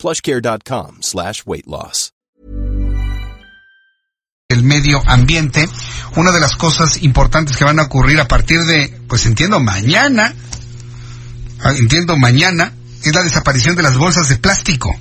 plushcare.com slash weight loss. El medio ambiente, una de las cosas importantes que van a ocurrir a partir de, pues entiendo, mañana, ah, entiendo, mañana, es la desaparición de las bolsas de plástico.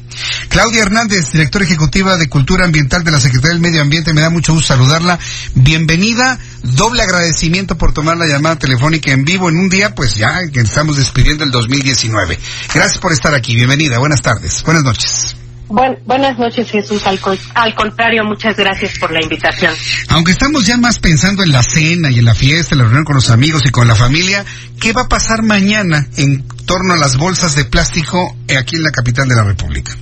Claudia Hernández, directora ejecutiva de Cultura Ambiental de la Secretaría del Medio Ambiente, me da mucho gusto saludarla. Bienvenida, doble agradecimiento por tomar la llamada telefónica en vivo en un día, pues ya que estamos despidiendo el 2019. Gracias por estar aquí, bienvenida, buenas tardes, buenas noches. buenas noches, Jesús. Al, al, contrario, muchas gracias por la invitación. Aunque estamos ya más pensando en la cena y en la fiesta, en la reunión con los amigos y con la familia, ¿qué va a pasar mañana en torno a las bolsas de plástico aquí en la capital de la República?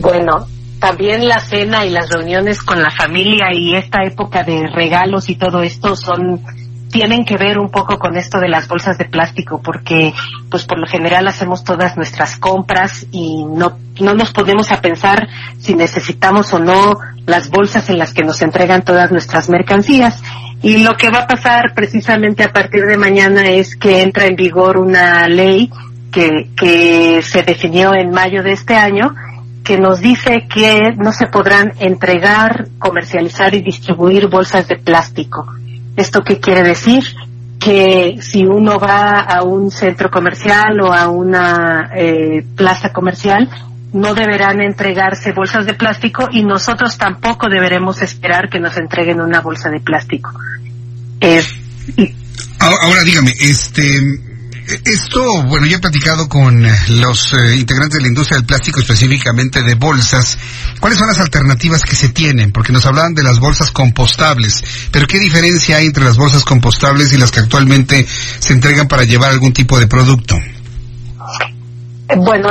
Bueno, también la cena y las reuniones con la familia y esta época de regalos y todo esto son tienen que ver un poco con esto de las bolsas de plástico porque pues por lo general hacemos todas nuestras compras y no no nos ponemos a pensar si necesitamos o no las bolsas en las que nos entregan todas nuestras mercancías. Y lo que va a pasar precisamente a partir de mañana es que entra en vigor una ley que, que se definió en mayo de este año que nos dice que no se podrán entregar, comercializar y distribuir bolsas de plástico. ¿Esto qué quiere decir? Que si uno va a un centro comercial o a una eh, plaza comercial, no deberán entregarse bolsas de plástico y nosotros tampoco deberemos esperar que nos entreguen una bolsa de plástico. Ahora, dígame, este, esto, bueno, yo he platicado con eh, los eh, integrantes de la industria del plástico, específicamente de bolsas. ¿Cuáles son las alternativas que se tienen? Porque nos hablaban de las bolsas compostables. Pero ¿qué diferencia hay entre las bolsas compostables y las que actualmente se entregan para llevar algún tipo de producto? Bueno,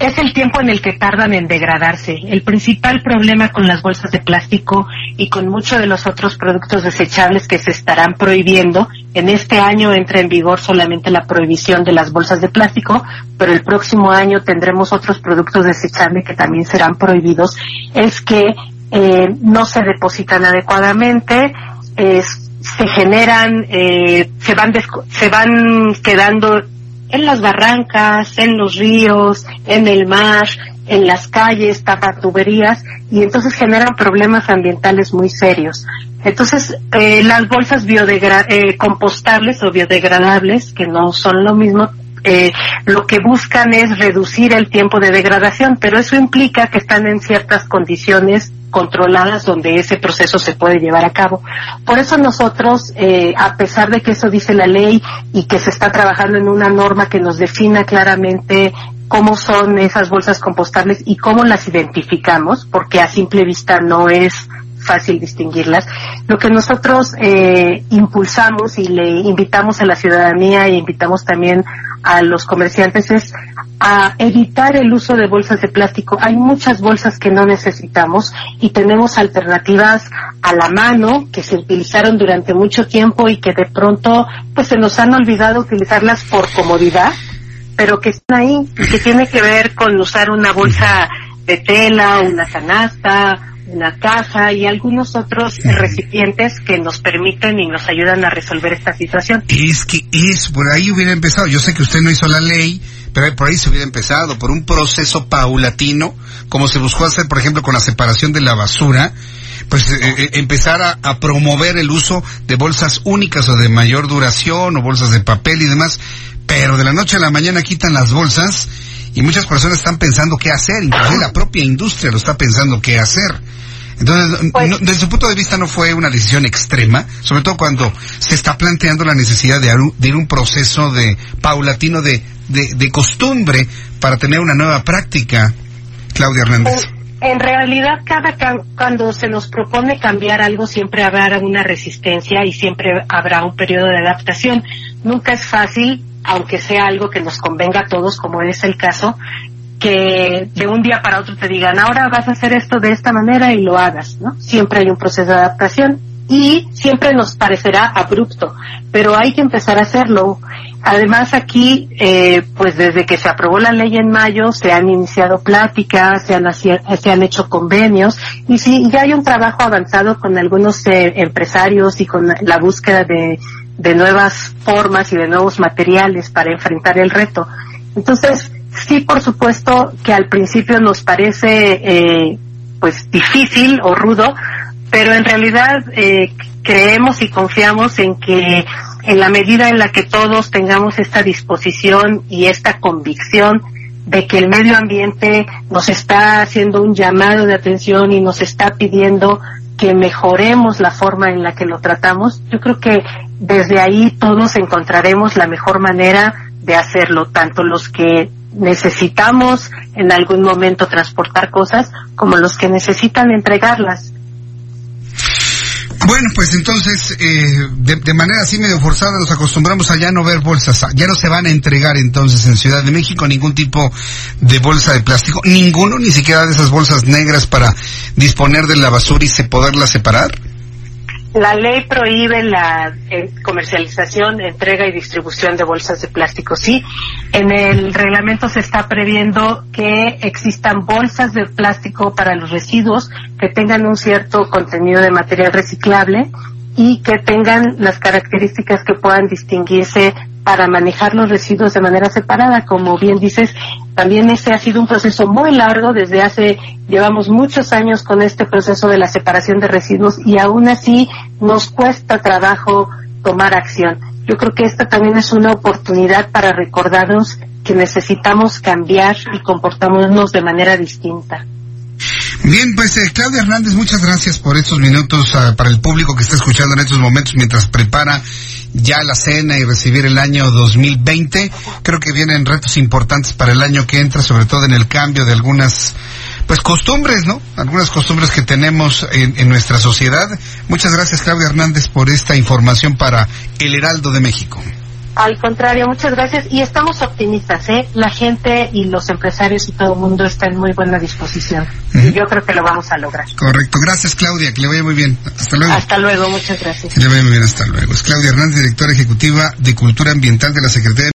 es el tiempo en el que tardan en degradarse. El principal problema con las bolsas de plástico y con muchos de los otros productos desechables que se estarán prohibiendo, en este año entra en vigor solamente la prohibición de las bolsas de plástico, pero el próximo año tendremos otros productos desechables que también serán prohibidos, es que eh, no se depositan adecuadamente, se generan, eh, se van, se van quedando en las barrancas, en los ríos, en el mar, en las calles, tapan tuberías y entonces generan problemas ambientales muy serios. Entonces, eh, las bolsas eh, compostables o biodegradables, que no son lo mismo, eh, lo que buscan es reducir el tiempo de degradación, pero eso implica que están en ciertas condiciones controladas donde ese proceso se puede llevar a cabo. Por eso nosotros, eh, a pesar de que eso dice la ley y que se está trabajando en una norma que nos defina claramente cómo son esas bolsas compostables y cómo las identificamos, porque a simple vista no es fácil distinguirlas. Lo que nosotros eh, impulsamos y le invitamos a la ciudadanía e invitamos también a los comerciantes es a evitar el uso de bolsas de plástico. Hay muchas bolsas que no necesitamos y tenemos alternativas a la mano que se utilizaron durante mucho tiempo y que de pronto pues se nos han olvidado utilizarlas por comodidad, pero que están ahí y que tiene que ver con usar una bolsa de tela, una canasta, una caja y algunos otros recipientes que nos permiten y nos ayudan a resolver esta situación. Es que es, por ahí hubiera empezado, yo sé que usted no hizo la ley, pero por ahí se hubiera empezado, por un proceso paulatino, como se buscó hacer, por ejemplo, con la separación de la basura, pues eh, eh, empezar a, a, promover el uso de bolsas únicas o de mayor duración o bolsas de papel y demás, pero de la noche a la mañana quitan las bolsas y muchas personas están pensando qué hacer, incluso la propia industria lo está pensando qué hacer. Entonces, pues desde su punto de vista no fue una decisión extrema, sobre todo cuando se está planteando la necesidad de, ir un proceso de paulatino de, de, costumbre para tener una nueva práctica, Claudia Hernández. En realidad, cada cuando se nos propone cambiar algo, siempre habrá una resistencia y siempre habrá un periodo de adaptación. Nunca es fácil, aunque sea algo que nos convenga a todos, como es el caso, que de un día para otro te digan, ahora vas a hacer esto de esta manera y lo hagas, ¿no? Siempre hay un proceso de adaptación y siempre nos parecerá abrupto, pero hay que empezar a hacerlo. Además aquí, eh, pues desde que se aprobó la ley en mayo, se han iniciado pláticas, se han, se han hecho convenios y sí, ya hay un trabajo avanzado con algunos eh, empresarios y con la búsqueda de, de nuevas formas y de nuevos materiales para enfrentar el reto. Entonces, sí, por supuesto que al principio nos parece eh, pues difícil o rudo, pero en realidad eh, creemos y confiamos en que en la medida en la que todos tengamos esta disposición y esta convicción de que el medio ambiente nos está haciendo un llamado de atención y nos está pidiendo que mejoremos la forma en la que lo tratamos, yo creo que desde ahí todos encontraremos la mejor manera de hacerlo, tanto los que necesitamos en algún momento transportar cosas como los que necesitan entregarlas. Bueno, pues entonces, eh, de, manera así medio forzada nos acostumbramos a ya no ver bolsas, ya no se van a entregar entonces en Ciudad de México ningún tipo de bolsa de plástico, ninguno, ni siquiera de esas bolsas negras para disponer de la basura y se poderla separar. La ley prohíbe la eh, comercialización, entrega y distribución de bolsas de plástico. Sí, en el reglamento se está previendo que existan bolsas de plástico para los residuos que tengan un cierto contenido de material reciclable y que tengan las características que puedan distinguirse para manejar los residuos de manera separada. Como bien dices, también ese ha sido un proceso muy largo. Desde hace, llevamos muchos años con este proceso de la separación de residuos y aún así nos cuesta trabajo tomar acción. Yo creo que esta también es una oportunidad para recordarnos que necesitamos cambiar y comportarnos de manera distinta. Bien, pues eh, Claudia Hernández, muchas gracias por estos minutos ah, para el público que está escuchando en estos momentos mientras prepara ya la cena y recibir el año 2020. Creo que vienen retos importantes para el año que entra, sobre todo en el cambio de algunas pues costumbres, ¿no? Algunas costumbres que tenemos en, en, nuestra sociedad. Muchas gracias, Claudia Hernández, por esta información para El Heraldo de México. Al contrario, muchas gracias. Y estamos optimistas, ¿eh? La gente y los empresarios y todo el mundo está en muy buena disposición. Y yo creo que lo vamos a lograr. Correcto. Gracias, Claudia. Que le vaya muy bien. Hasta luego. Hasta luego. Muchas gracias. Que le vaya muy bien. Hasta luego. Es Claudia Hernández, directora ejecutiva de Cultura Ambiental de la Secretaría